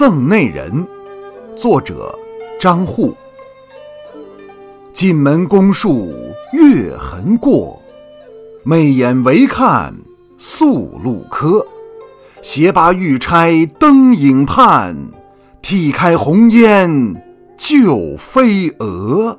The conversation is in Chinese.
赠内人作者张祜进门宫树月痕过，媚眼唯看宿路柯。斜拔玉钗灯影畔，剔开红烟旧飞蛾。